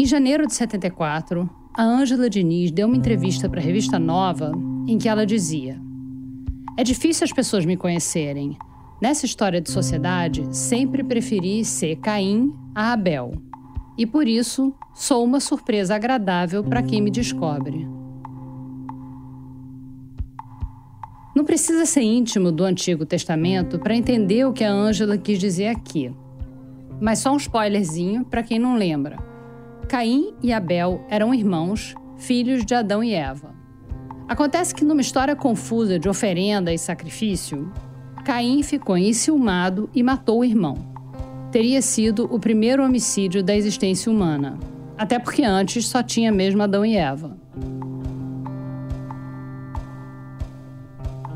Em janeiro de 74, a Ângela Diniz deu uma entrevista para a revista Nova em que ela dizia: É difícil as pessoas me conhecerem. Nessa história de sociedade, sempre preferi ser Caim a Abel. E por isso, sou uma surpresa agradável para quem me descobre. Não precisa ser íntimo do Antigo Testamento para entender o que a Ângela quis dizer aqui. Mas só um spoilerzinho para quem não lembra. Caim e Abel eram irmãos, filhos de Adão e Eva. Acontece que numa história confusa de oferenda e sacrifício, Caim ficou enciumado e matou o irmão. Teria sido o primeiro homicídio da existência humana, até porque antes só tinha mesmo Adão e Eva.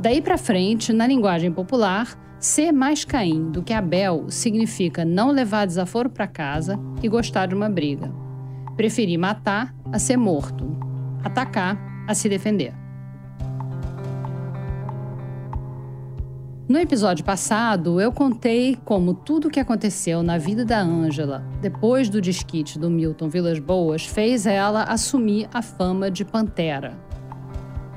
Daí para frente, na linguagem popular, ser mais Caim do que Abel significa não levar desaforo para casa e gostar de uma briga. Preferir matar a ser morto, atacar a se defender. No episódio passado, eu contei como tudo o que aconteceu na vida da Ângela depois do desquite do Milton Vilas Boas fez ela assumir a fama de Pantera.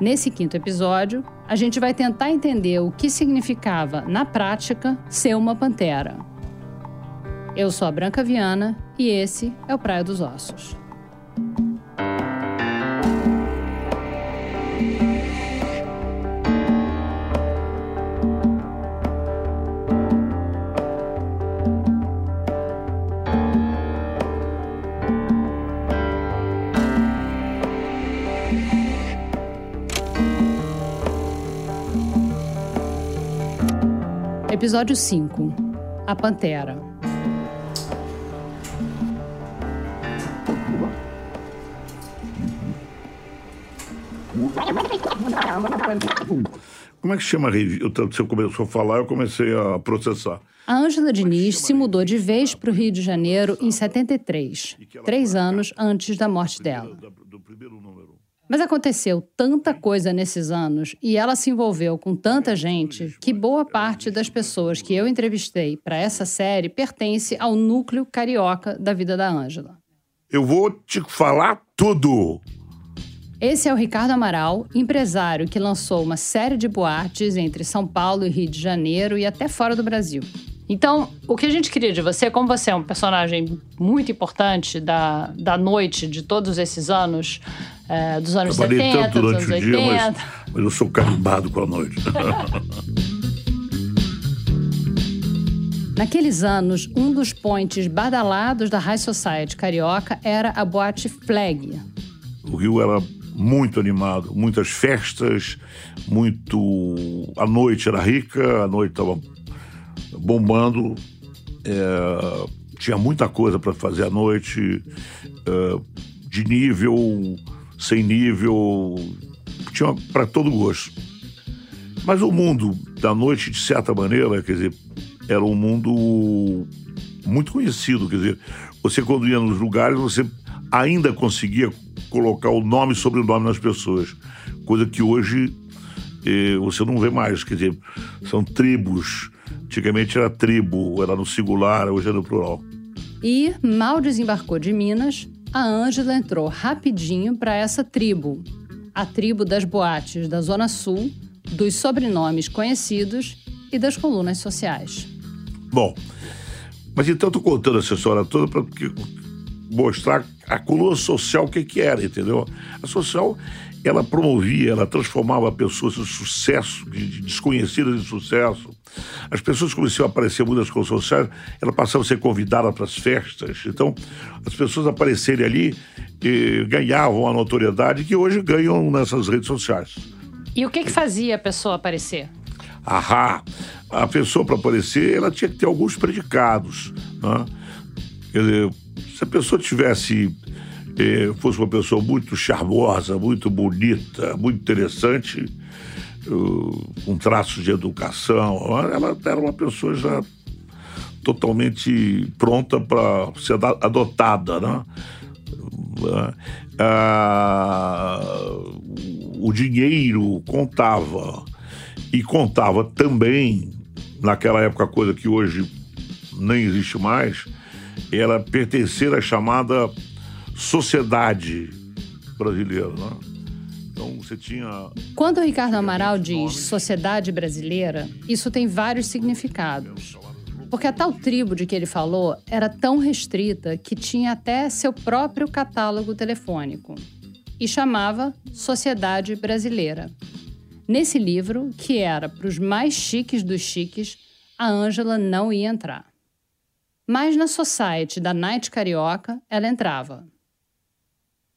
Nesse quinto episódio, a gente vai tentar entender o que significava, na prática, ser uma pantera. Eu sou a Branca Viana e esse é o Praia dos Ossos. Episódio 5 A Pantera. Como é que chama a revista? Você começou a falar, eu comecei a processar. A Ângela Diniz se mudou de vez para o Rio de Janeiro em 73, três anos antes da morte dela. Mas aconteceu tanta coisa nesses anos e ela se envolveu com tanta gente que boa parte das pessoas que eu entrevistei para essa série pertence ao núcleo carioca da vida da Ângela. Eu vou te falar tudo. Esse é o Ricardo Amaral, empresário que lançou uma série de boates entre São Paulo e Rio de Janeiro e até fora do Brasil. Então, o que a gente queria de você, como você é um personagem muito importante da, da noite de todos esses anos, é, dos anos Trabalhei 70, tanto dos durante anos o dia, 80. mas, mas eu sou carimbado com a noite. Naqueles anos, um dos points badalados da High Society carioca era a boate Flag. O Rio era muito animado, muitas festas, muito. A noite era rica, a noite estava bombando, é, tinha muita coisa para fazer à noite, é, de nível, sem nível, tinha para todo gosto. Mas o mundo da noite, de certa maneira, quer dizer, era um mundo muito conhecido, quer dizer, você quando ia nos lugares, você ainda conseguia colocar o nome e sobrenome nas pessoas, coisa que hoje eh, você não vê mais, quer dizer, são tribos. Antigamente era tribo, era no singular, hoje é no plural. E, mal desembarcou de Minas, a Ângela entrou rapidinho para essa tribo. A tribo das boates da Zona Sul, dos sobrenomes conhecidos e das colunas sociais. Bom, mas então eu tô contando essa história toda para mostrar a coluna social o que que era, entendeu? A social, ela promovia, ela transformava pessoas em sucesso, de, de desconhecidas em sucesso. As pessoas começaram a aparecer muito nas colunas sociais, elas passavam a ser convidadas para as festas. Então, as pessoas aparecerem ali e ganhavam a notoriedade que hoje ganham nessas redes sociais. E o que, que fazia a pessoa aparecer? Ahá! A pessoa, para aparecer, ela tinha que ter alguns predicados. Né? Quer dizer, se a pessoa tivesse. eh, fosse uma pessoa muito charmosa, muito bonita, muito interessante, com traços de educação, ela era uma pessoa já totalmente pronta para ser ada- adotada, né? Ah, o dinheiro contava e contava também naquela época coisa que hoje nem existe mais era pertencer à chamada sociedade brasileira. Né? Então você tinha. Quando o Ricardo Amaral diz sociedade brasileira, isso tem vários significados. Porque a tal tribo de que ele falou era tão restrita que tinha até seu próprio catálogo telefônico e chamava Sociedade Brasileira. Nesse livro, que era para os mais chiques dos chiques, a Ângela não ia entrar. Mas na Society da Night Carioca, ela entrava.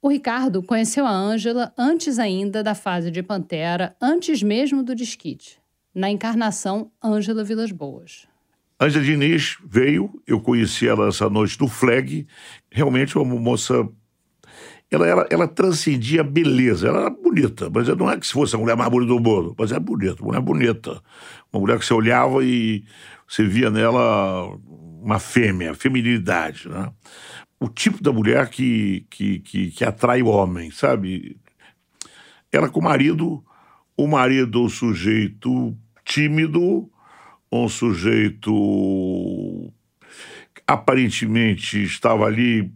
O Ricardo conheceu a Ângela antes ainda da fase de Pantera, antes mesmo do disquite, na encarnação Ângela Vilas Boas. Ângela Diniz veio, eu conheci ela essa noite no Flag, realmente uma moça ela, ela, ela transcendia a beleza. Ela era bonita, mas não é que se fosse a mulher mais bonita do mundo, mas é bonita, uma mulher bonita. Uma mulher que você olhava e você via nela uma fêmea, feminilidade, né? O tipo da mulher que, que, que, que atrai o homem, sabe? Ela com o marido, o marido, o sujeito tímido, um sujeito aparentemente estava ali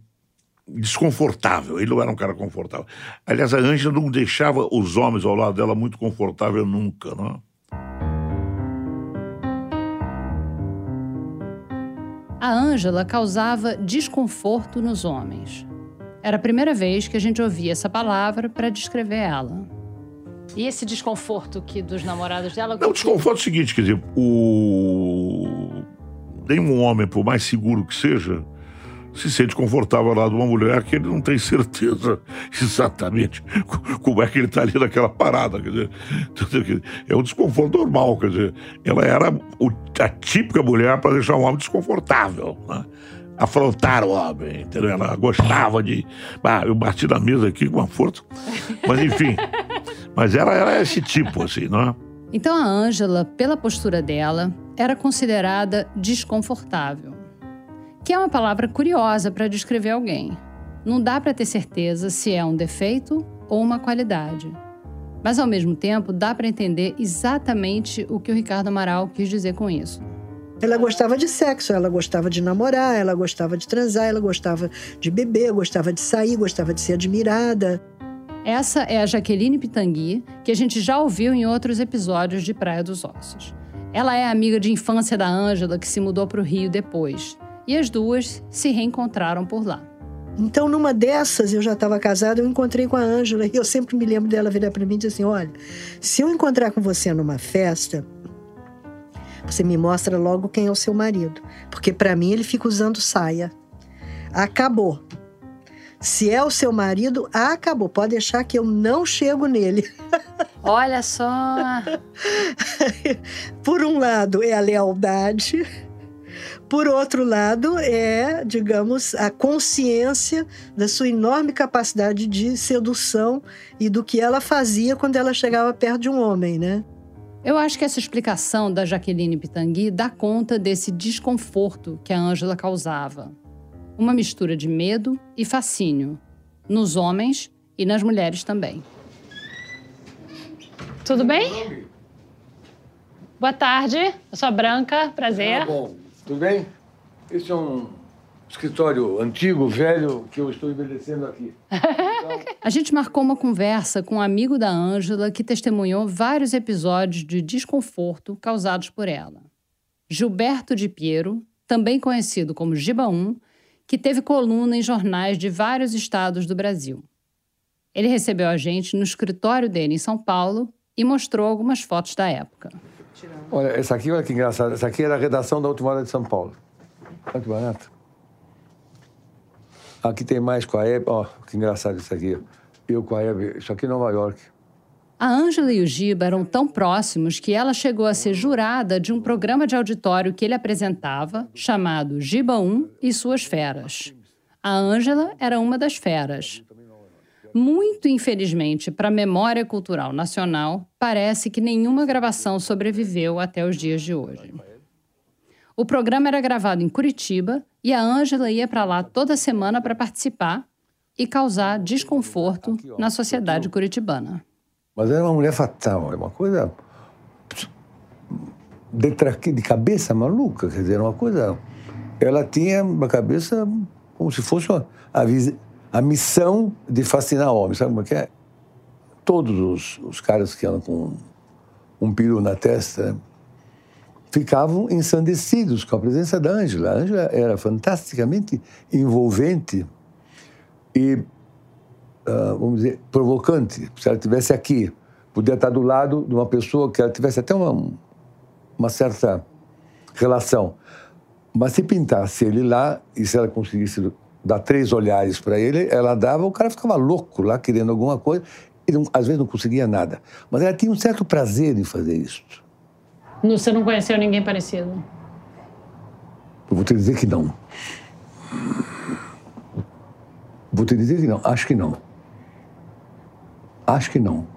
desconfortável. Ele não era um cara confortável. Aliás, a Ângela não deixava os homens ao lado dela muito confortável nunca, não? A Ângela causava desconforto nos homens. Era a primeira vez que a gente ouvia essa palavra para descrever ela. E esse desconforto que dos namorados dela. Não, o desconforto é o seguinte, quer dizer, o. Nenhum homem, por mais seguro que seja, se sente confortável lado de uma mulher que ele não tem certeza exatamente como é que ele está ali naquela parada. Quer dizer, é um desconforto normal. Quer dizer, ela era a típica mulher para deixar um homem desconfortável. Né? Afrontar o homem, entendeu? Ela gostava de. Ah, eu bati na mesa aqui com uma força. Mas enfim. mas ela era esse tipo, assim, não é? Então a Ângela, pela postura dela, era considerada desconfortável que é uma palavra curiosa para descrever alguém. Não dá para ter certeza se é um defeito ou uma qualidade. Mas ao mesmo tempo dá para entender exatamente o que o Ricardo Amaral quis dizer com isso. Ela gostava de sexo, ela gostava de namorar, ela gostava de transar, ela gostava de beber, gostava de sair, gostava de ser admirada. Essa é a Jaqueline Pitangui, que a gente já ouviu em outros episódios de Praia dos Ossos. Ela é amiga de infância da Ângela, que se mudou para o Rio depois e as duas se reencontraram por lá. Então, numa dessas, eu já estava casada, eu encontrei com a Ângela e eu sempre me lembro dela virar para mim e dizer assim: olha, se eu encontrar com você numa festa, você me mostra logo quem é o seu marido, porque para mim ele fica usando saia. Acabou. Se é o seu marido, acabou. Pode deixar que eu não chego nele. Olha só. Por um lado é a lealdade por outro lado, é, digamos, a consciência da sua enorme capacidade de sedução e do que ela fazia quando ela chegava perto de um homem, né? Eu acho que essa explicação da Jaqueline Pitangui dá conta desse desconforto que a Ângela causava. Uma mistura de medo e fascínio, nos homens e nas mulheres também. Tudo bem? Boa tarde, eu sou a Branca, prazer. Tá bom. Tudo bem? Esse é um escritório antigo, velho, que eu estou envelhecendo aqui. A gente marcou uma conversa com um amigo da Ângela que testemunhou vários episódios de desconforto causados por ela. Gilberto de Piero, também conhecido como Giba 1, que teve coluna em jornais de vários estados do Brasil. Ele recebeu a gente no escritório dele em São Paulo e mostrou algumas fotos da época. Olha, essa aqui, olha que engraçado. Essa aqui era a redação da Última Hora de São Paulo. Olha que barato. Aqui tem mais com a Hebe. Ó, que engraçado isso aqui. Eu com a Hebe. Isso aqui é Nova York. A Ângela e o Giba eram tão próximos que ela chegou a ser jurada de um programa de auditório que ele apresentava, chamado Giba 1 e Suas Feras. A Ângela era uma das feras. Muito infelizmente para a memória cultural nacional, parece que nenhuma gravação sobreviveu até os dias de hoje. O programa era gravado em Curitiba e a Ângela ia para lá toda semana para participar e causar desconforto na sociedade curitibana. Mas era uma mulher fatal, é uma coisa de, de cabeça maluca, quer dizer, uma coisa. Ela tinha uma cabeça como se fosse uma, a, a missão de fascinar homens. Sabe como é que é? Todos os, os caras que andam com um peru na testa ficavam ensandecidos com a presença da Ângela. A Ângela era fantasticamente envolvente e, uh, vamos dizer, provocante. Se ela estivesse aqui, podia estar do lado de uma pessoa que ela tivesse até uma, uma certa relação. Mas se pintasse ele lá e se ela conseguisse dar três olhares para ele, ela dava, o cara ficava louco lá querendo alguma coisa e não, às vezes não conseguia nada. Mas ela tinha um certo prazer em fazer isso. Você não conheceu ninguém parecido? Eu vou te dizer que não. Vou te dizer que não. Acho que não. Acho que não.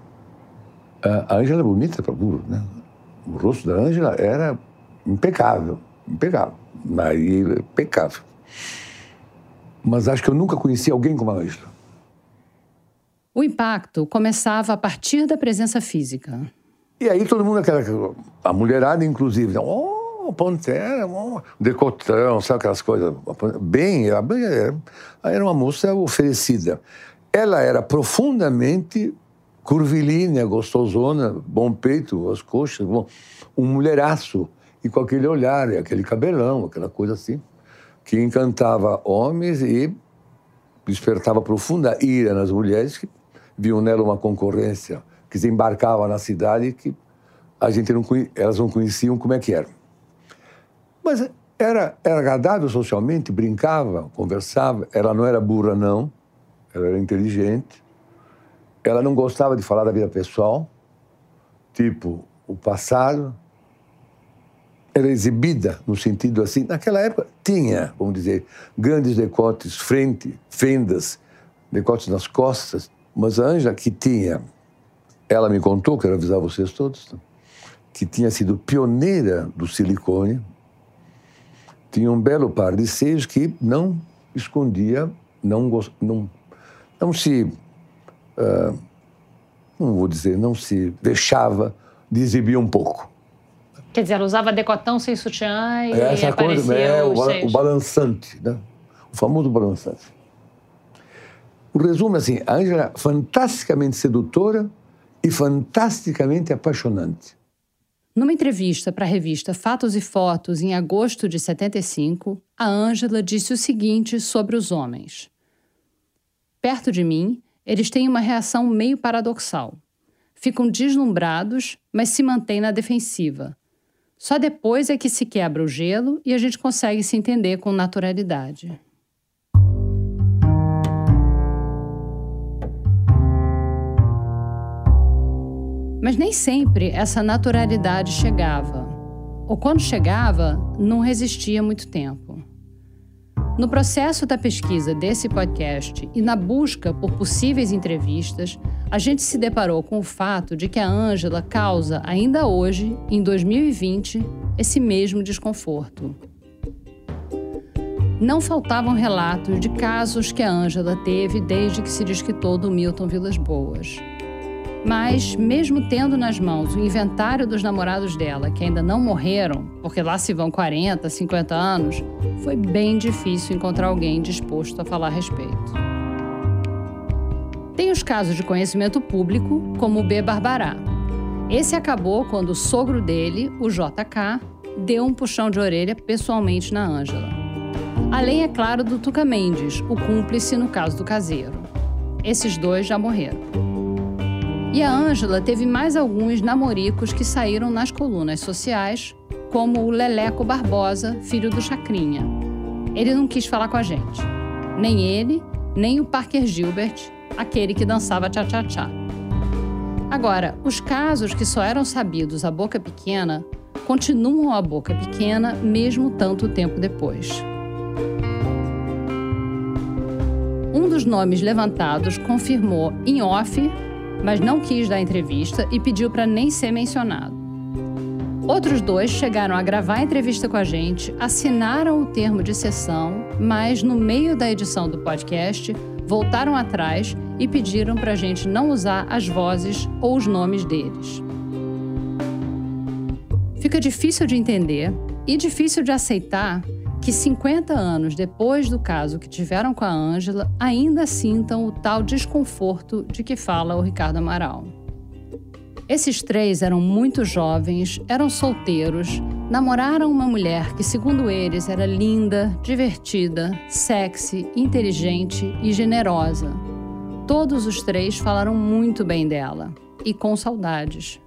A Ângela é bonita para burro, né? O rosto da Ângela era impecável, impecável. Maria, impecável. Mas acho que eu nunca conheci alguém como a Ângela. O impacto começava a partir da presença física. E aí todo mundo, aquela, a mulherada inclusive, oh, Pantera, oh, decotão, sabe aquelas coisas, bem, era uma moça oferecida. Ela era profundamente curvilínea, gostosona, bom peito, as coxas, bom, um mulheraço, e com aquele olhar, aquele cabelão, aquela coisa assim, que encantava homens e despertava profunda ira nas mulheres que viam nela uma concorrência que se embarcava na cidade que a gente não elas não conheciam como é que era. Mas era, era agradável socialmente, brincava, conversava. Ela não era burra, não. Ela era inteligente. Ela não gostava de falar da vida pessoal, tipo o passado. Era exibida no sentido assim. Naquela época tinha, vamos dizer, grandes decotes, frente, fendas, decotes nas costas. Mas a Anja, que tinha ela me contou, quero avisar vocês todos, que tinha sido pioneira do silicone, tinha um belo par de seios que não escondia, não, não, não se. Uh, não vou dizer, não se vexava de exibir um pouco. Quer dizer, ela usava decotão sem sutiã e é Essa coisa, é, o, o balançante, né? o famoso balançante. O resumo é assim, a Ângela fantasticamente sedutora, e fantasticamente apaixonante. Numa entrevista para a revista Fatos e Fotos em agosto de 75, a Ângela disse o seguinte sobre os homens: Perto de mim, eles têm uma reação meio paradoxal. Ficam deslumbrados, mas se mantêm na defensiva. Só depois é que se quebra o gelo e a gente consegue se entender com naturalidade. Mas nem sempre essa naturalidade chegava. Ou quando chegava, não resistia muito tempo. No processo da pesquisa desse podcast e na busca por possíveis entrevistas, a gente se deparou com o fato de que a Ângela causa ainda hoje, em 2020, esse mesmo desconforto. Não faltavam relatos de casos que a Ângela teve desde que se desquitou do Milton Vilas Boas. Mas, mesmo tendo nas mãos o inventário dos namorados dela, que ainda não morreram, porque lá se vão 40, 50 anos, foi bem difícil encontrar alguém disposto a falar a respeito. Tem os casos de conhecimento público, como o B. Barbará. Esse acabou quando o sogro dele, o JK, deu um puxão de orelha pessoalmente na Ângela. Além, é claro, do Tuca Mendes, o cúmplice no caso do caseiro. Esses dois já morreram. E a Ângela teve mais alguns namoricos que saíram nas colunas sociais, como o Leleco Barbosa, filho do Chacrinha. Ele não quis falar com a gente. Nem ele, nem o Parker Gilbert, aquele que dançava tchá-tchá-tchá. Agora, os casos que só eram sabidos à boca pequena continuam à boca pequena mesmo tanto tempo depois. Um dos nomes levantados confirmou em off mas não quis dar entrevista e pediu para nem ser mencionado. Outros dois chegaram a gravar a entrevista com a gente, assinaram o termo de sessão, mas no meio da edição do podcast voltaram atrás e pediram para a gente não usar as vozes ou os nomes deles. Fica difícil de entender e difícil de aceitar que 50 anos depois do caso que tiveram com a Ângela ainda sintam o tal desconforto de que fala o Ricardo Amaral. Esses três eram muito jovens, eram solteiros, namoraram uma mulher que, segundo eles, era linda, divertida, sexy, inteligente e generosa. Todos os três falaram muito bem dela e com saudades.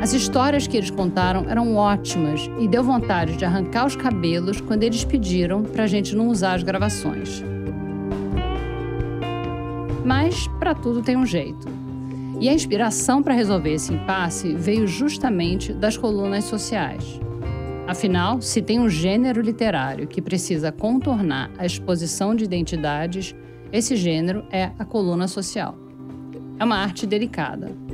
As histórias que eles contaram eram ótimas e deu vontade de arrancar os cabelos quando eles pediram para a gente não usar as gravações. Mas para tudo tem um jeito. E a inspiração para resolver esse impasse veio justamente das colunas sociais. Afinal, se tem um gênero literário que precisa contornar a exposição de identidades, esse gênero é a coluna social. É uma arte delicada.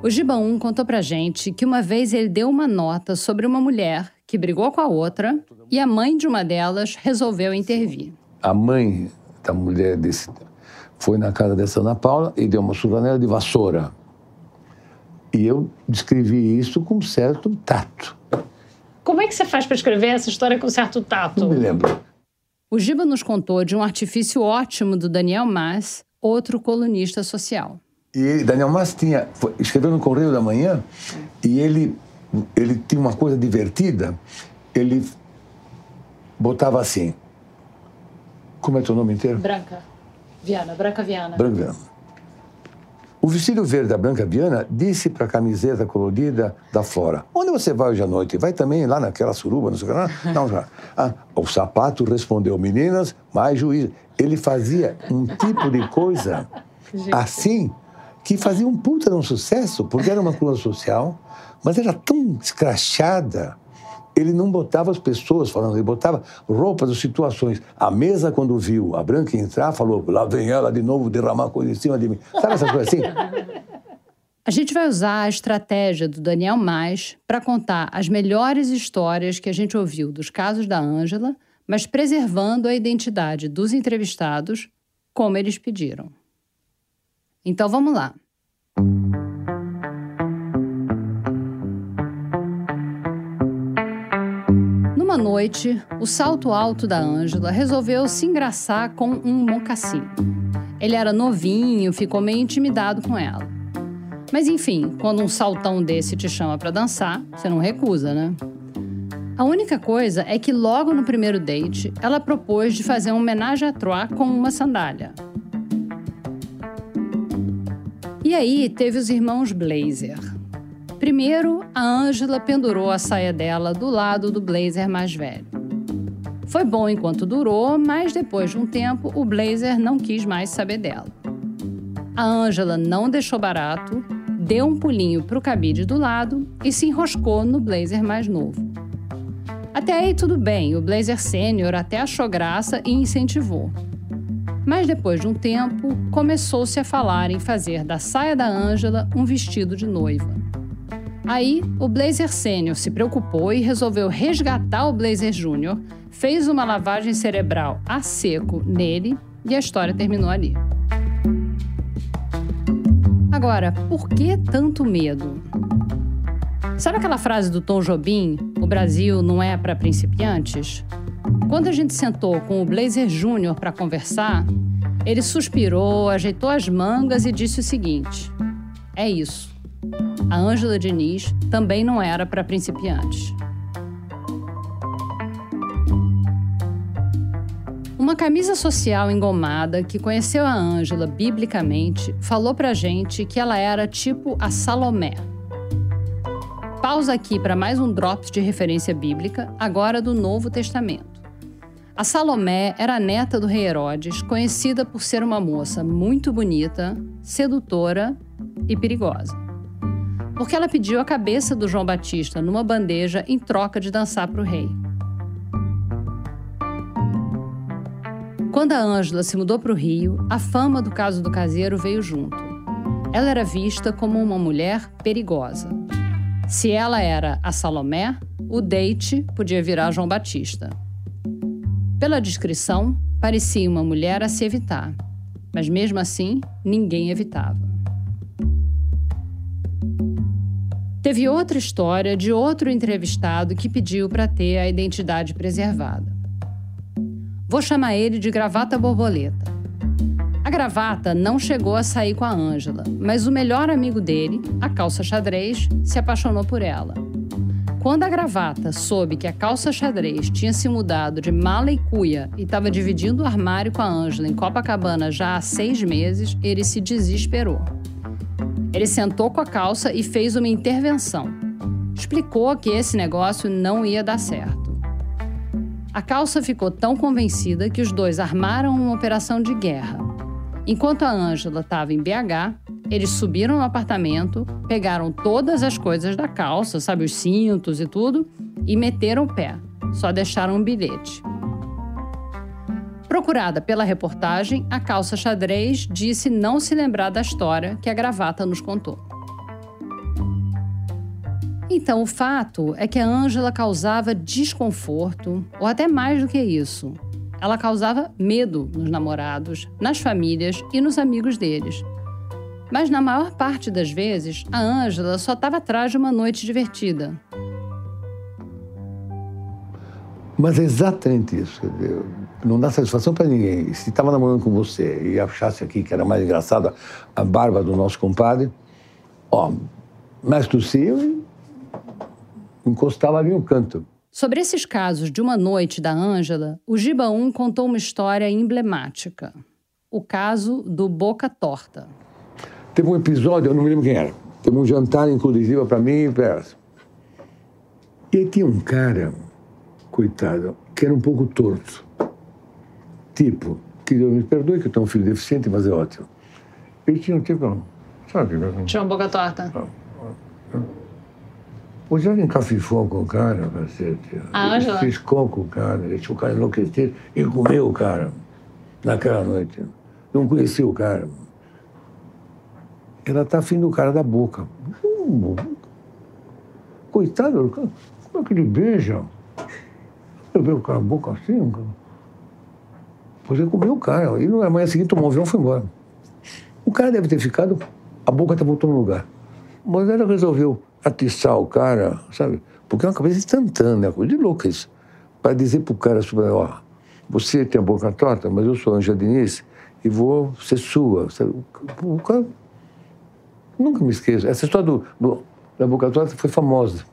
O Gibaum contou pra gente que uma vez ele deu uma nota sobre uma mulher que brigou com a outra e a mãe de uma delas resolveu intervir. A mãe da mulher desse foi na casa dessa Ana Paula e deu uma surra nela de vassoura. E eu descrevi isso com certo tato. Como é que você faz para escrever essa história com certo tato? Não me lembro. O Giba nos contou de um artifício ótimo do Daniel Mas, outro colunista social. E Daniel Mas tinha, foi, escreveu no Correio da Manhã e ele, ele tinha uma coisa divertida. Ele botava assim. Como é teu nome inteiro? Branca. Viana, Branca Viana. Branca Viana. O vestido verde da Branca Viana disse para a camiseta colorida da Flora: Onde você vai hoje à noite? Vai também lá naquela suruba, não sei o que. Não, já. Ah, o sapato respondeu: Meninas, mais juízo. Ele fazia um tipo de coisa assim que fazia um puta de um sucesso, porque era uma coluna social, mas era tão escrachada ele não botava as pessoas falando, ele botava roupas ou situações. A mesa, quando viu a Branca entrar, falou: lá vem ela de novo derramar coisa em cima de mim. Sabe essas coisas assim? A gente vai usar a estratégia do Daniel Mais para contar as melhores histórias que a gente ouviu dos casos da Ângela, mas preservando a identidade dos entrevistados, como eles pediram. Então vamos lá. noite, o salto alto da Ângela resolveu se engraçar com um mocassim. Ele era novinho, ficou meio intimidado com ela. Mas enfim, quando um saltão desse te chama para dançar, você não recusa, né? A única coisa é que logo no primeiro date, ela propôs de fazer um homenagem à trois com uma sandália. E aí teve os irmãos Blazer. Primeiro, a Ângela pendurou a saia dela do lado do blazer mais velho. Foi bom enquanto durou, mas depois de um tempo, o blazer não quis mais saber dela. A Ângela não deixou barato, deu um pulinho para o cabide do lado e se enroscou no blazer mais novo. Até aí tudo bem, o blazer sênior até achou graça e incentivou. Mas depois de um tempo, começou-se a falar em fazer da saia da Ângela um vestido de noiva. Aí, o Blazer Sênior se preocupou e resolveu resgatar o Blazer Júnior, fez uma lavagem cerebral a seco nele e a história terminou ali. Agora, por que tanto medo? Sabe aquela frase do Tom Jobim, o Brasil não é para principiantes? Quando a gente sentou com o Blazer Júnior para conversar, ele suspirou, ajeitou as mangas e disse o seguinte: É isso a Ângela Diniz também não era para principiantes. Uma camisa social engomada que conheceu a Ângela biblicamente falou pra gente que ela era tipo a Salomé. Pausa aqui para mais um drop de referência bíblica, agora do Novo Testamento. A Salomé era a neta do rei Herodes, conhecida por ser uma moça muito bonita, sedutora e perigosa porque ela pediu a cabeça do João Batista numa bandeja em troca de dançar para o rei. Quando a Ângela se mudou para o Rio, a fama do caso do caseiro veio junto. Ela era vista como uma mulher perigosa. Se ela era a Salomé, o date podia virar João Batista. Pela descrição, parecia uma mulher a se evitar, mas mesmo assim, ninguém evitava. Teve outra história de outro entrevistado que pediu para ter a identidade preservada. Vou chamar ele de Gravata Borboleta. A gravata não chegou a sair com a Ângela, mas o melhor amigo dele, a calça xadrez, se apaixonou por ela. Quando a gravata soube que a calça xadrez tinha se mudado de mala e cuia e estava dividindo o armário com a Ângela em Copacabana já há seis meses, ele se desesperou. Ele sentou com a calça e fez uma intervenção. Explicou que esse negócio não ia dar certo. A calça ficou tão convencida que os dois armaram uma operação de guerra. Enquanto a Ângela estava em BH, eles subiram no apartamento, pegaram todas as coisas da calça, sabe, os cintos e tudo, e meteram o pé. Só deixaram um bilhete. Procurada pela reportagem, a calça xadrez disse não se lembrar da história que a gravata nos contou. Então, o fato é que a Ângela causava desconforto, ou até mais do que isso. Ela causava medo nos namorados, nas famílias e nos amigos deles. Mas na maior parte das vezes, a Ângela só estava atrás de uma noite divertida. Mas é exatamente isso. Não dá satisfação para ninguém. Se estava namorando com você e achasse aqui que era mais engraçada a barba do nosso compadre, ó, mais tossiu e encostava ali no canto. Sobre esses casos de uma noite da Ângela, o Giba 1 contou uma história emblemática. O caso do Boca Torta. Teve um episódio, eu não me lembro quem era. Teve um jantar inclusive para mim e para E aí tinha um cara, coitado, que era um pouco torto. Tipo, que Deus me perdoe, que eu tenho um filho deficiente, mas é ótimo. Ele tinha um tipo, sabe? Tinha uma boca torta. O já encafifou com o cara, cacete. A Ângela? Fiscou com o cara, deixou o cara enlouquecer e comeu o cara naquela noite. Não conhecia o cara ela está afim do cara da boca. Hum, coitado, como é que ele beija? Eu vejo o cara a boca assim. Pois ele comeu o cara. E na manhã seguinte tomou um avião e foi embora. O cara deve ter ficado, a boca está voltando no lugar. Mas ela resolveu atiçar o cara, sabe? Porque é uma cabeça instantânea, coisa de louca isso. Para dizer para o cara, ó, você tem a boca torta, mas eu sou Anja Diniz e vou ser sua. Sabe? O cara Nunca me esqueço. Essa história do, do, torta foi famosa.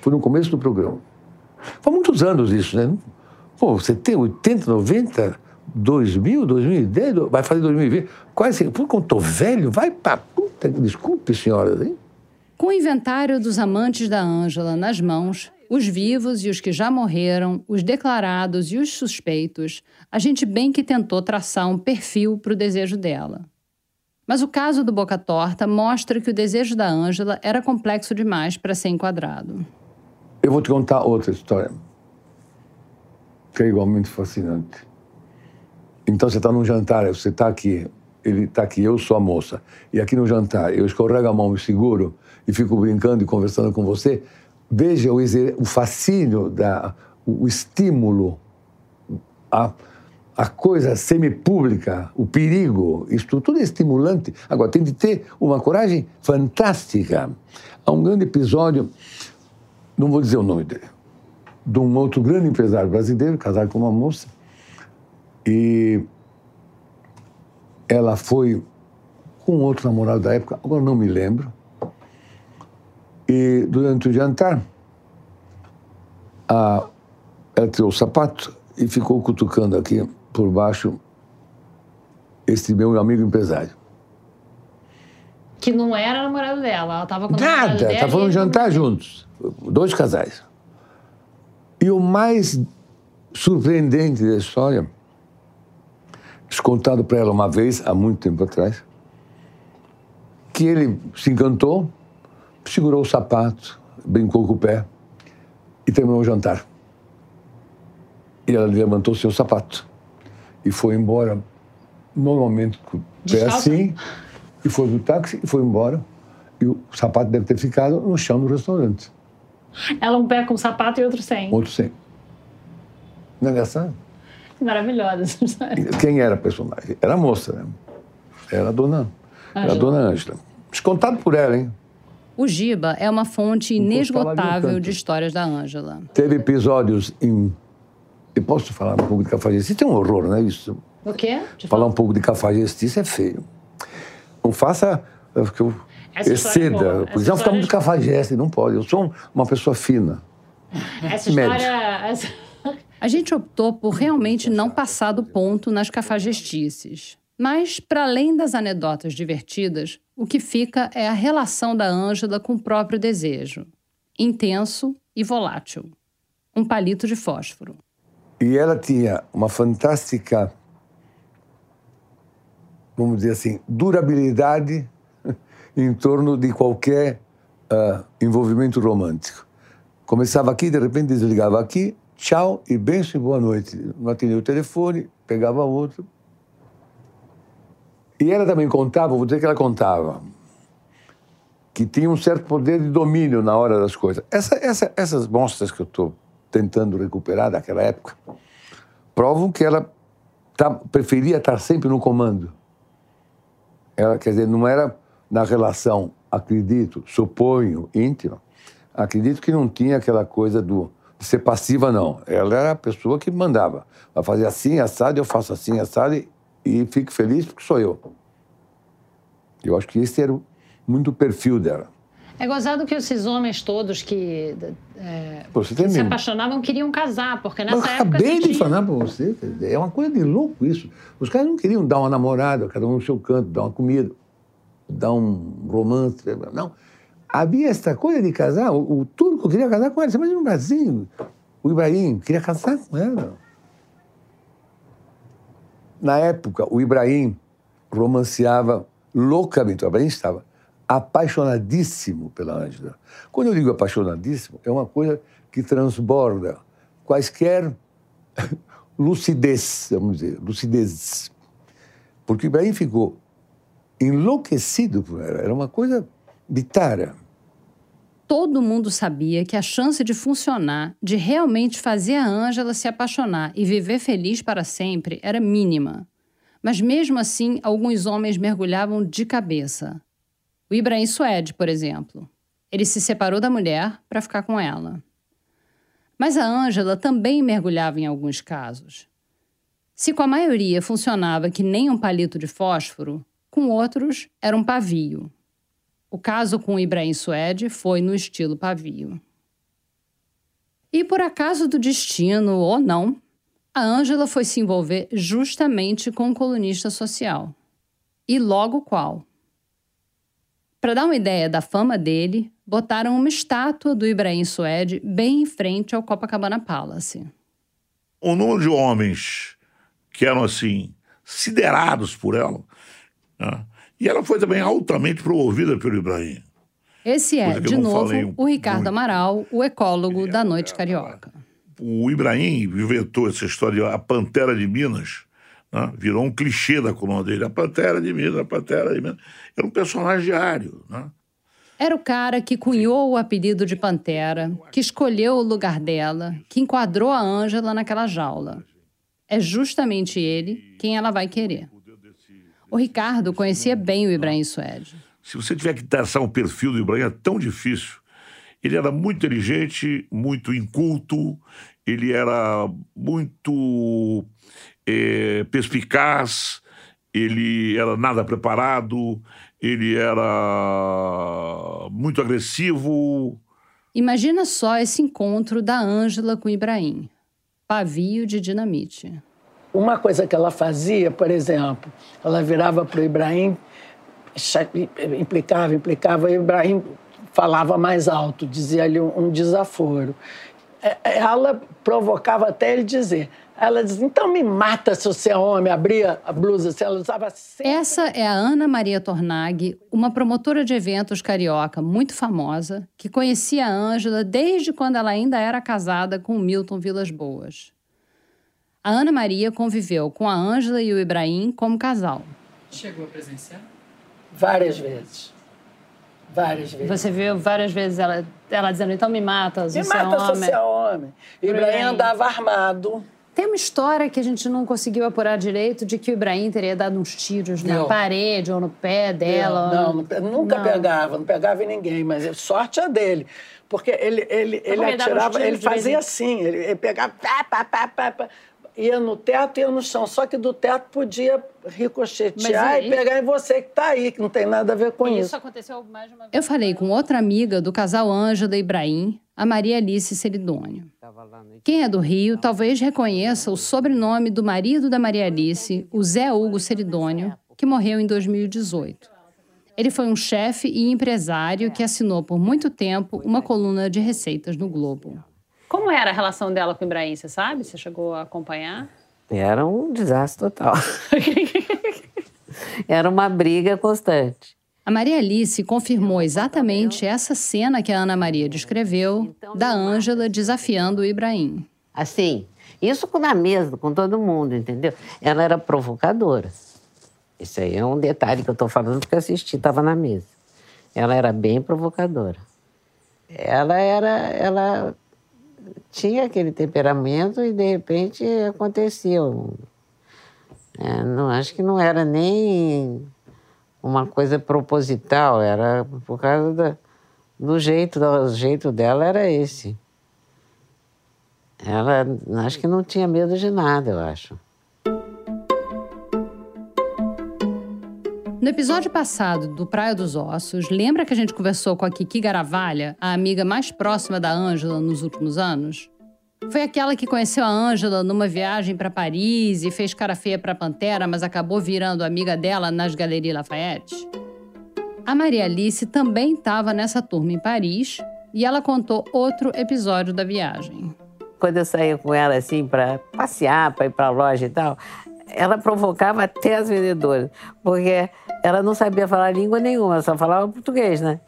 Foi no começo do programa. Faz muitos anos isso, né? Pô, você tem 80, 90, 2000, 2010, vai fazer 2020. Quase, por quando tô velho, vai pra puta. Desculpe, senhoras, hein? Com o inventário dos amantes da Ângela nas mãos, os vivos e os que já morreram, os declarados e os suspeitos, a gente bem que tentou traçar um perfil para o desejo dela. Mas o caso do Boca Torta mostra que o desejo da Ângela era complexo demais para ser enquadrado. Eu vou te contar outra história, que é igualmente fascinante. Então você está num jantar, você está aqui, ele está aqui, eu sou a moça, e aqui no jantar eu escorrego a mão e seguro e fico brincando e conversando com você. Veja o, o fascínio, da, o estímulo, a a coisa semipública, o perigo, isto tudo é estimulante. Agora, tem de ter uma coragem fantástica. Há um grande episódio, não vou dizer o nome dele, de um outro grande empresário brasileiro, casado com uma moça, e ela foi com outro namorado da época, agora não me lembro, e durante o jantar, a, ela tirou o sapato e ficou cutucando aqui por baixo esse meu amigo empresário. Que não era namorado dela, ela estava com o Nada, estava num jantar juntos, dois casais. E o mais surpreendente da história, contado para ela uma vez, há muito tempo atrás, que ele se encantou, segurou o sapato, brincou com o pé e terminou o jantar. E ela levantou seu sapato e foi embora, normalmente com o pé assim, e foi pro táxi e foi embora. E o sapato deve ter ficado no chão do restaurante. Ela um pé com sapato e outro sem. Outro sem. Não é engraçado? Maravilhosa essa história. Quem era a personagem? Era a moça, né? Era a dona, era a dona Ângela. Descontado por ela, hein? O Giba é uma fonte inesgotável de histórias da Ângela. Teve episódios em. Eu posso falar um pouco de cafajestice? Tem um horror, não é isso? O quê? Falar um pouco de cafajestice é feio. Não faça. é, porque eu Essa história é exceda. Porque já ficar história- muito cafajeste, não pode. Eu sou uma pessoa fina. Essa Médio. A gente optou por realmente não passar do ponto nas cafajestices. Mas, para além das anedotas divertidas, o que fica é a relação da Ângela com o próprio desejo. Intenso e volátil. Um palito de fósforo. E ela tinha uma fantástica, vamos dizer assim, durabilidade em torno de qualquer ah, envolvimento romântico. Começava aqui, de repente desligava aqui, tchau e benção e boa noite. Não atendia o telefone, pegava outro. E ela também contava, vou dizer que ela contava, que tinha um certo poder de domínio na hora das coisas. Essa, essa, essas mostras que eu estou tentando recuperar daquela época provam que ela tá- preferia estar sempre no comando. Ela, quer dizer, não era na relação, acredito, suponho, íntima, acredito que não tinha aquela coisa do, de ser passiva, não. Ela era a pessoa que mandava. Vai fazer assim, assado, eu faço assim, assado, e, e fico feliz porque sou eu. Eu acho que esse era muito o perfil dela. É gozado que esses homens todos que é, Pô, se mesmo. apaixonavam queriam casar, porque Mas nessa eu época. acabei de tinha- falar para você, é uma coisa de louco isso. Os caras não queriam dar uma namorada, cada um no seu canto, dar uma comida, dar um romance. Não. Havia esta coisa de casar. O, o turco queria casar com ela. Você imagina no Brasil. O Ibrahim queria casar com ela. Na época, o Ibrahim romanceava loucamente. O Ibrahim estava apaixonadíssimo pela Ângela. Quando eu digo apaixonadíssimo, é uma coisa que transborda quaisquer lucidez, vamos dizer, lucidez. Porque Ibrahim ficou enlouquecido por ela. Era uma coisa tara. Todo mundo sabia que a chance de funcionar, de realmente fazer a Ângela se apaixonar e viver feliz para sempre, era mínima. Mas mesmo assim, alguns homens mergulhavam de cabeça. O Ibrahim Suede, por exemplo. Ele se separou da mulher para ficar com ela. Mas a Ângela também mergulhava em alguns casos. Se com a maioria funcionava que nem um palito de fósforo, com outros era um pavio. O caso com o Ibrahim Suede foi no estilo pavio. E por acaso do destino ou não, a Ângela foi se envolver justamente com um colunista social. E logo qual? Para dar uma ideia da fama dele, botaram uma estátua do Ibrahim Suede bem em frente ao Copacabana Palace. o número de homens que eram assim siderados por ela né? e ela foi também altamente promovida pelo Ibrahim Esse é, de novo, falei o Ricardo muito. Amaral, o ecólogo da Noite Carioca. o Ibrahim inventou essa história de a Pantera de Minas né? virou um clichê da coluna dele a Pantera de Minas, a Pantera de Minas era um personagem diário né? Era o cara que cunhou o apelido de Pantera, que escolheu o lugar dela, que enquadrou a Ângela naquela jaula. É justamente ele quem ela vai querer. O Ricardo conhecia bem o Ibrahim Suede. se você tiver que traçar um perfil do Ibrahim, é tão difícil. Ele era muito inteligente, muito inculto, ele era muito eh, perspicaz, ele era nada preparado, ele era muito agressivo. Imagina só esse encontro da Ângela com o Ibrahim. Pavio de dinamite. Uma coisa que ela fazia, por exemplo, ela virava para o Ibrahim, implicava, implicava, e o Ibrahim falava mais alto, dizia-lhe um desaforo. É, Ela provocava até ele dizer. Ela dizia, então me mata se você é homem, abria a blusa, se ela usava sempre. Essa é a Ana Maria Tornag, uma promotora de eventos carioca muito famosa, que conhecia a Ângela desde quando ela ainda era casada com o Milton Vilas Boas. A Ana Maria conviveu com a Ângela e o Ibrahim como casal. Chegou a presenciar? Várias vezes. Várias vezes. Você viu várias vezes ela, ela dizendo, então me mata, Me você é mata se homem. você é homem. Ibrahim Ibrahim. andava armado. Tem uma história que a gente não conseguiu apurar direito de que o Ibrahim teria dado uns tiros na Não. parede ou no pé dela. Não, não, nunca Não. pegava, não pegava em ninguém, mas é sorte é dele. Porque ele, ele, ele atirava, ele fazia assim, ele, ele pegava, pá, pá, pá, pá, pá, ia no teto e ia no chão. Só que do teto podia ricochetear e e pegar em você que está aí, que não tem nada a ver com isso. aconteceu mais de uma vez. Eu falei com outra amiga do casal Ângela e Ibrahim, a Maria Alice Seridônio. Quem é do Rio talvez reconheça o sobrenome do marido da Maria Alice, o Zé Hugo Seridônio, que morreu em 2018. Ele foi um chefe e empresário que assinou por muito tempo uma coluna de receitas no Globo. Como era a relação dela com o Ibrahim, você sabe? Você chegou a acompanhar? Era um desastre total. Era uma briga constante. A Maria Alice confirmou exatamente essa cena que a Ana Maria descreveu da Ângela desafiando o Ibrahim. Assim, isso na mesa, com todo mundo, entendeu? Ela era provocadora. Isso aí é um detalhe que eu estou falando porque assisti, estava na mesa. Ela era bem provocadora. Ela era, ela tinha aquele temperamento e de repente acontecia. um- é, não, acho que não era nem uma coisa proposital, era por causa da- do jeito, do jeito dela era esse. Ela acho que não tinha medo de nada, eu acho. No episódio passado do Praia dos Ossos, lembra que a gente conversou com a Kiki Garavalha, a amiga mais próxima da Ângela nos últimos anos? Foi aquela que conheceu a Ângela numa viagem para Paris e fez cara feia para Pantera, mas acabou virando amiga dela nas Galeries Lafayette? A Maria Alice também estava nessa turma em Paris e ela contou outro episódio da viagem. Quando eu saía com ela assim para passear, para ir para a loja e tal, ela provocava até as vendedoras, porque ela não sabia falar língua nenhuma, só falava português, né?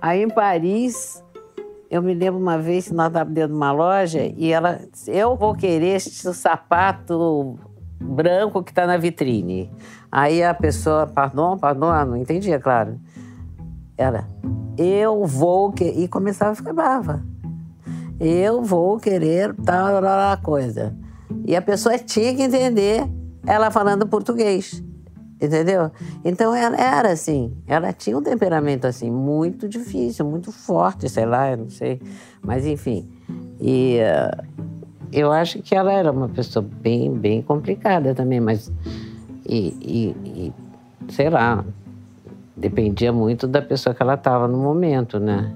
Aí em Paris, eu me lembro uma vez que nós estávamos dentro de uma loja e ela, eu vou querer este sapato branco que está na vitrine. Aí a pessoa, perdão, perdão, não entendia, claro. Ela, eu vou que e começava a ficar brava eu vou querer tal, tal, tal coisa. E a pessoa tinha que entender ela falando português, entendeu? Então ela era assim, ela tinha um temperamento assim muito difícil, muito forte, sei lá, eu não sei, mas enfim. E eh, eu acho que ela era uma pessoa bem, bem complicada também, mas e, e- e, sei lá, dependia muito da pessoa que ela estava no momento, né?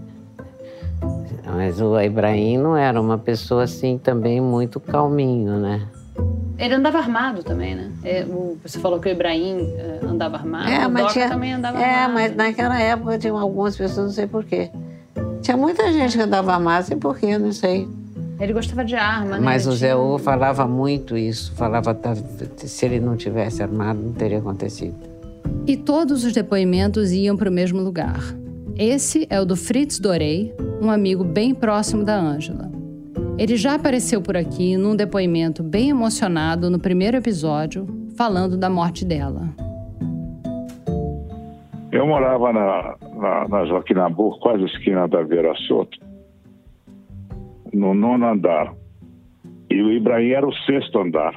Mas o Ibrahim não era uma pessoa assim também muito calminho, né? Ele andava armado também, né? É, o- você falou que o Ibrahim eh, andava armado. é, o mas Doca tinha, também andava é, armado. mas naquela época tinha algumas pessoas, não sei porquê. Tinha muita gente que andava armada, sei porquê, não sei. Ele gostava de arma, né? Mas Ele o Zé tinha- falava muito isso, falava tá, se ele não tivesse armado, não teria acontecido. E todos os depoimentos iam para o mesmo lugar. Esse é o do Fritz Dorey, um amigo bem próximo da Ângela. Ele já apareceu por aqui num depoimento bem emocionado no primeiro episódio, falando da morte dela. Eu morava na, na, na Joaquim Nabuco, quase esquina da Vera Soto, no nono andar. E o Ibrahim era o sexto andar.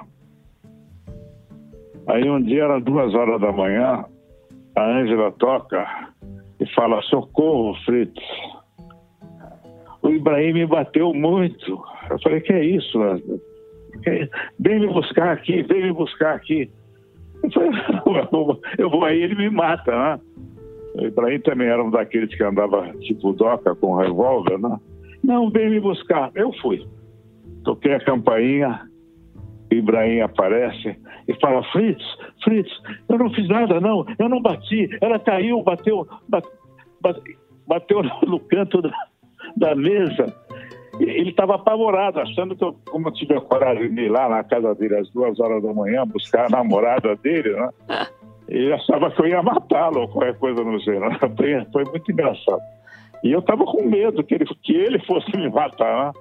Aí um dia, era duas horas da manhã, a Ângela toca e fala, socorro, Fritz. O Ibrahim me bateu muito. Eu falei, que é? Que é isso? Vem me buscar aqui, vem me buscar aqui. Eu falei, eu vou- aí, ele me mata, né? O Ibrahim também era um daqueles que andava tipo doca com revólver, né? Não, vem me buscar. Eu fui. Toquei a campainha, Ibrahim aparece e fala, Fritz, Fritz, eu não fiz nada, não, eu não bati, ela caiu, bateu, bate- bate- bateu no canto da, da mesa. Ele estava apavorado, achando que eu, como eu tive a coragem de ir lá na casa dele às duas horas da manhã buscar a namorada dele, né? Ele achava que eu ia matá-lo ou qualquer coisa no gênero. Foi, foi muito engraçado. E eu estava com medo que ele, que ele fosse me matar, né?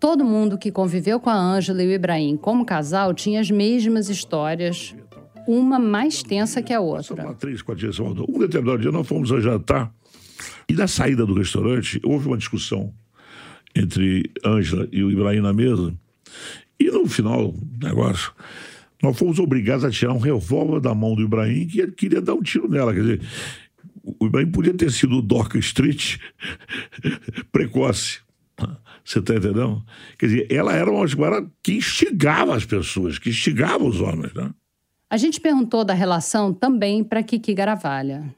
Todo mundo que conviveu com a Ângela e o Ibrahim como casal tinha as mesmas histórias, uma mais tensa que a outra. matriz com a. Um determinado dia nós fomos a jantar e na saída do restaurante houve uma discussão entre Ângela e o Ibrahim na mesa E no final do negócio, nós fomos obrigados a tirar um revólver da mão do Ibrahim que ele queria dar um tiro nela. Quer dizer, o Ibrahim podia ter sido o Dorca Street precoce. Você está entendendo? Quer dizer, ela era uma esguara que instigava as pessoas, que instigava os homens, né? A gente perguntou da relação também para Kiki Garavalha.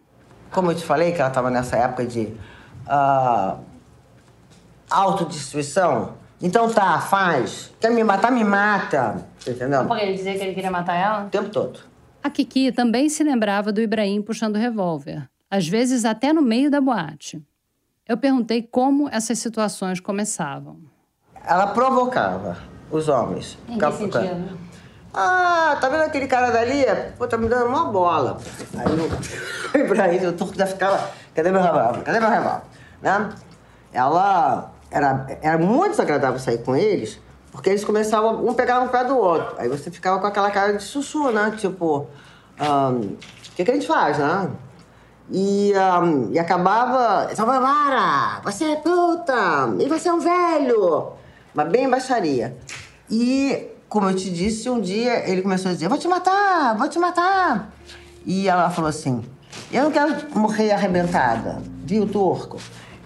Como eu te falei que ela estava nessa época de uh, autodestruição, então tá, faz. Quer me matar, me mata. Tá entendendo? Porque ele dizia que ele queria matar ela? O tempo todo. A Kiki também se lembrava do Ibrahim puxando o revólver, às vezes até no meio da boate. Eu perguntei como essas situações começavam. Ela provocava os homens. Em que sentido? Ah, tá vendo aquele cara dali? Pô, tá me dando uma bola. Aí o Ibrahim, o turco já ficava, cadê meu revólver? Cadê meu revólver? Né? Ela era, era muito desagradável sair com eles, porque eles começavam, um pegava um pé do outro. Aí você ficava com aquela cara de sussu, né? Tipo, o que, que a gente faz, né? E, um, e acabava, Salvamara, você é puta, e você é um velho. Mas bem baixaria. E, como eu te disse, um dia ele começou a dizer, vou te matar, vou te matar. E ela falou assim, eu não quero morrer arrebentada, viu, turco?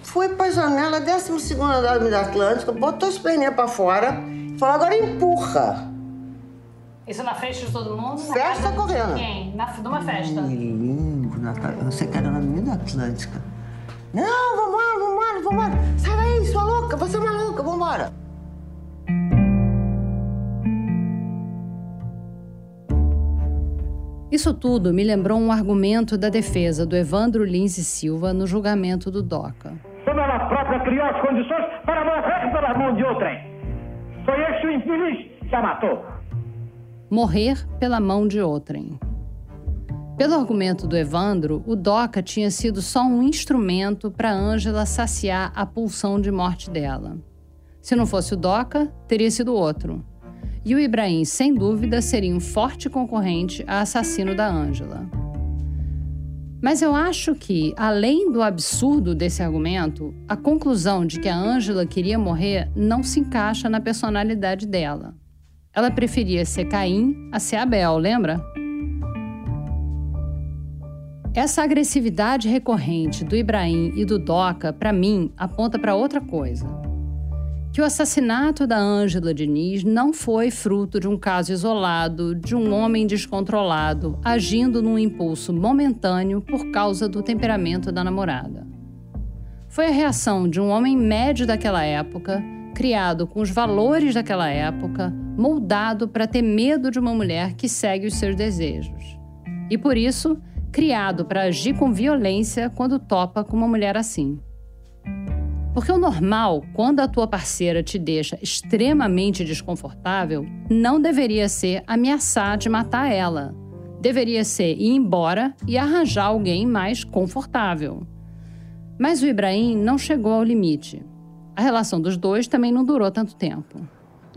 Foi pra janela, 12 andar da Atlântica, botou as perninhas pra fora e falou: agora empurra. Isso na festa de todo mundo? Festa correndo. Quem? Na, numa festa? Me lembro, eu sei que era na Avenida Atlântica. Não, vambora, vambora, vambora. Sai daí, sua louca, você é maluca, vambora. Isso tudo me lembrou um argumento da defesa do Evandro Lins e Silva no julgamento do DOCA quando ela própria criou as condições para morrer pela mão de outrem. Foi esse o infeliz que a matou. Morrer pela mão de outrem. Pelo argumento do Evandro, o DOCA tinha sido só um instrumento para Ângela saciar a pulsão de morte dela. Se não fosse o DOCA, teria sido outro. E o Ibrahim, sem dúvida, seria um forte concorrente a assassino da Ângela. Mas eu acho que, além do absurdo desse argumento, a conclusão de que a Ângela queria morrer não se encaixa na personalidade dela. Ela preferia ser Caim a ser Abel, lembra? Essa agressividade recorrente do Ibrahim e do Doca, para mim, aponta para outra coisa que o assassinato da Ângela Diniz não foi fruto de um caso isolado, de um homem descontrolado, agindo num impulso momentâneo por causa do temperamento da namorada. Foi a reação de um homem médio daquela época, criado com os valores daquela época, moldado para ter medo de uma mulher que segue os seus desejos. E por isso, criado para agir com violência quando topa com uma mulher assim. Porque o normal, quando a tua parceira te deixa extremamente desconfortável, não deveria ser ameaçar de matar ela. Deveria ser ir embora e arranjar alguém mais confortável. Mas o Ibrahim não chegou ao limite. A relação dos dois também não durou tanto tempo.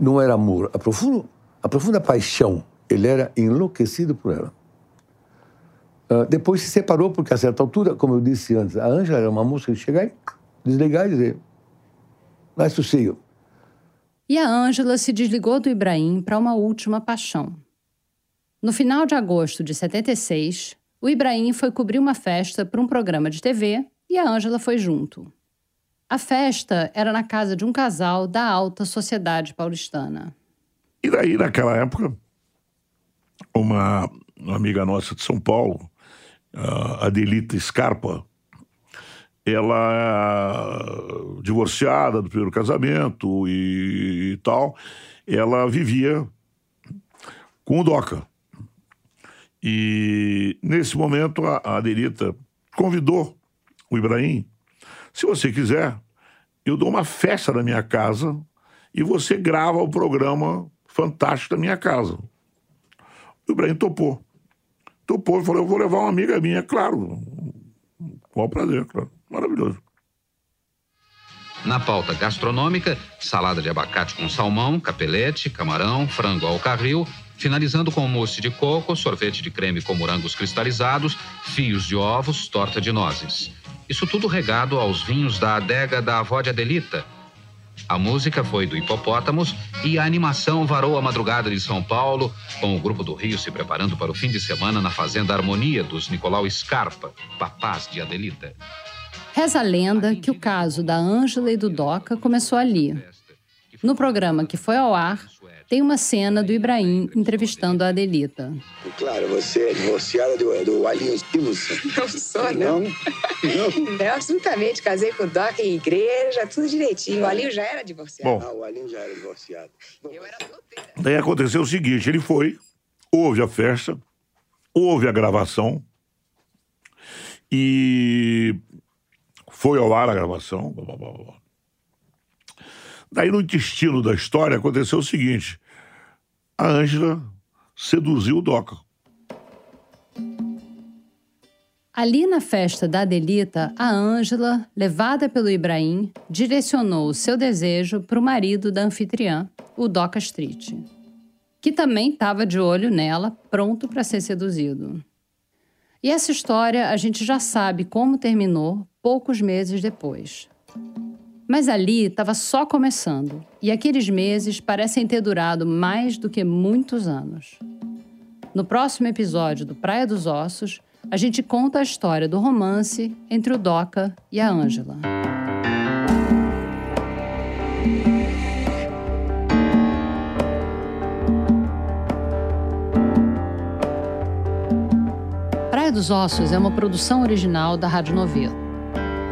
Não era amor, a profunda, a profunda paixão. Ele era enlouquecido por ela. Uh, depois se separou, porque a certa altura, como eu disse antes, a Ângela era uma moça que chegava e desligar e dizer, mais sossego. E a Ângela se desligou do Ibrahim para uma última paixão. No final de agosto de 76, o Ibrahim foi cobrir uma festa para um programa de TV e a Ângela foi junto. A festa era na casa de um casal da alta sociedade paulistana. E daí, naquela época, uma, uma amiga nossa de São Paulo, a Adelita Scarpa, ela divorciada do primeiro casamento e, e tal, ela vivia com o Doca. E nesse momento a, a Adelita convidou o Ibrahim, se você quiser, eu dou uma festa na minha casa e você grava o programa fantástico da minha casa. O Ibrahim topou. Topou e falou: Eu vou levar uma amiga minha, claro. O prazer, claro. Maravilhoso. Na pauta gastronômica, salada de abacate com salmão, capelete, camarão, frango ao carril, finalizando com mousse de coco, sorvete de creme com morangos cristalizados, fios de ovos, torta de nozes. Isso tudo regado aos vinhos da adega da avó de Adelita. A música foi do Hipopótamos e a animação varou a madrugada de São Paulo, com o Grupo do Rio se preparando para o fim de semana na Fazenda Harmonia dos Nicolau Scarpa, papás de Adelita. Reza a lenda que o caso da Ângela e do Doca começou ali. No programa que foi ao ar, tem uma cena do Ibrahim entrevistando a Adelita. Claro, você é divorciada do, do Alinho Simonson. Não sou, não. Não? não. absolutamente. Casei com o Doc em igreja, tudo direitinho. O Alinho já era divorciado. Bom. Ah, o Alinho já era divorciado. Eu era solteira. Daí aconteceu o seguinte: ele foi, houve a festa, houve a gravação e foi ao ar a gravação. Blá, blá, blá. Daí, no intestino da história, aconteceu o seguinte: a Ângela seduziu o Doca. Ali na festa da Adelita, a Ângela, levada pelo Ibrahim, direcionou o seu desejo para o marido da anfitriã, o Doca Street, que também estava de olho nela, pronto para ser seduzido. E essa história a gente já sabe como terminou poucos meses depois. Mas ali estava só começando, e aqueles meses parecem ter durado mais do que muitos anos. No próximo episódio do Praia dos Ossos, a gente conta a história do romance entre o Doca e a Ângela. Praia dos Ossos é uma produção original da Rádio Novelo.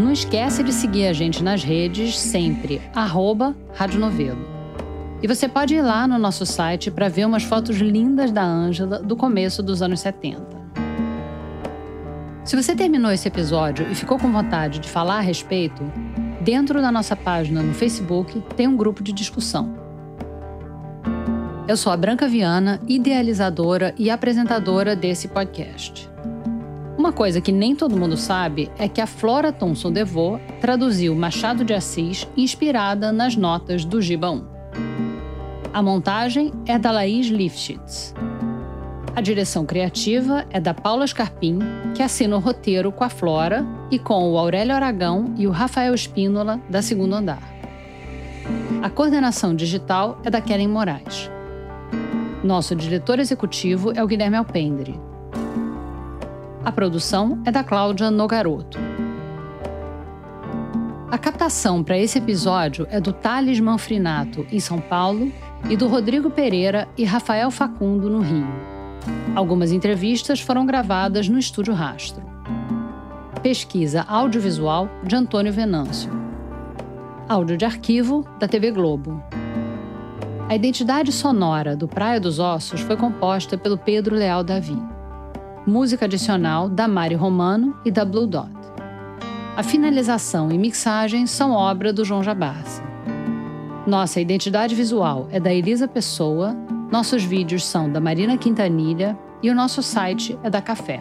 Não esquece de seguir a gente nas redes, sempre, arroba Rádio Novelo. E você pode ir lá no nosso site para ver umas fotos lindas da Ângela do começo dos anos 70. Se você terminou esse episódio e ficou com vontade de falar a respeito, dentro da nossa página no Facebook tem um grupo de discussão. Eu sou a Branca Viana, idealizadora e apresentadora desse podcast. Uma coisa que nem todo mundo sabe é que a Flora Thomson DeVoe traduziu Machado de Assis inspirada nas notas do Giba 1. A montagem é da Laís Lifshitz. A direção criativa é da Paula Scarpim, que assina o roteiro com a Flora e com o Aurélio Aragão e o Rafael Espínola, da Segundo Andar. A coordenação digital é da Keren Moraes. Nosso diretor executivo é o Guilherme Alpendre. A produção é da Cláudia Nogaroto. A captação para esse episódio é do Thales Manfrinato, em São Paulo, e do Rodrigo Pereira e Rafael Facundo, no Rio. Algumas entrevistas foram gravadas no Estúdio Rastro. Pesquisa audiovisual de Antônio Venâncio. Áudio de arquivo da TV Globo. A identidade sonora do Praia dos Ossos foi composta pelo Pedro Leal Davi. Música adicional da Mari Romano e da Blue Dot. A finalização e mixagem são obra do João Jabassi. Nossa identidade visual é da Elisa Pessoa, nossos vídeos são da Marina Quintanilha e o nosso site é da Café.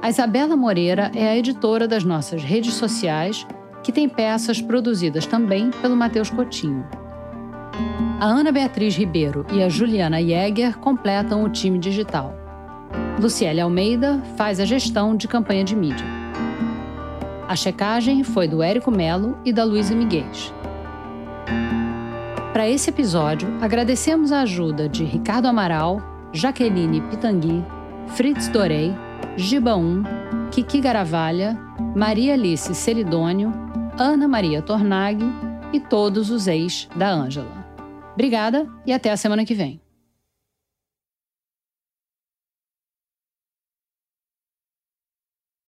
A Isabela Moreira é a editora das nossas redes sociais, que tem peças produzidas também pelo Matheus Coutinho. A Ana Beatriz Ribeiro e a Juliana Jäger completam o time digital. Luciele Almeida faz a gestão de campanha de mídia. A checagem foi do Érico Melo e da Luísa Miguel. Para esse episódio, agradecemos a ajuda de Ricardo Amaral, Jaqueline Pitangui, Fritz Dorei, Giba 1, Kiki Garavalha, Maria Alice Celidônio, Ana Maria Tornag e todos os ex da Ângela. Obrigada e até a semana que vem.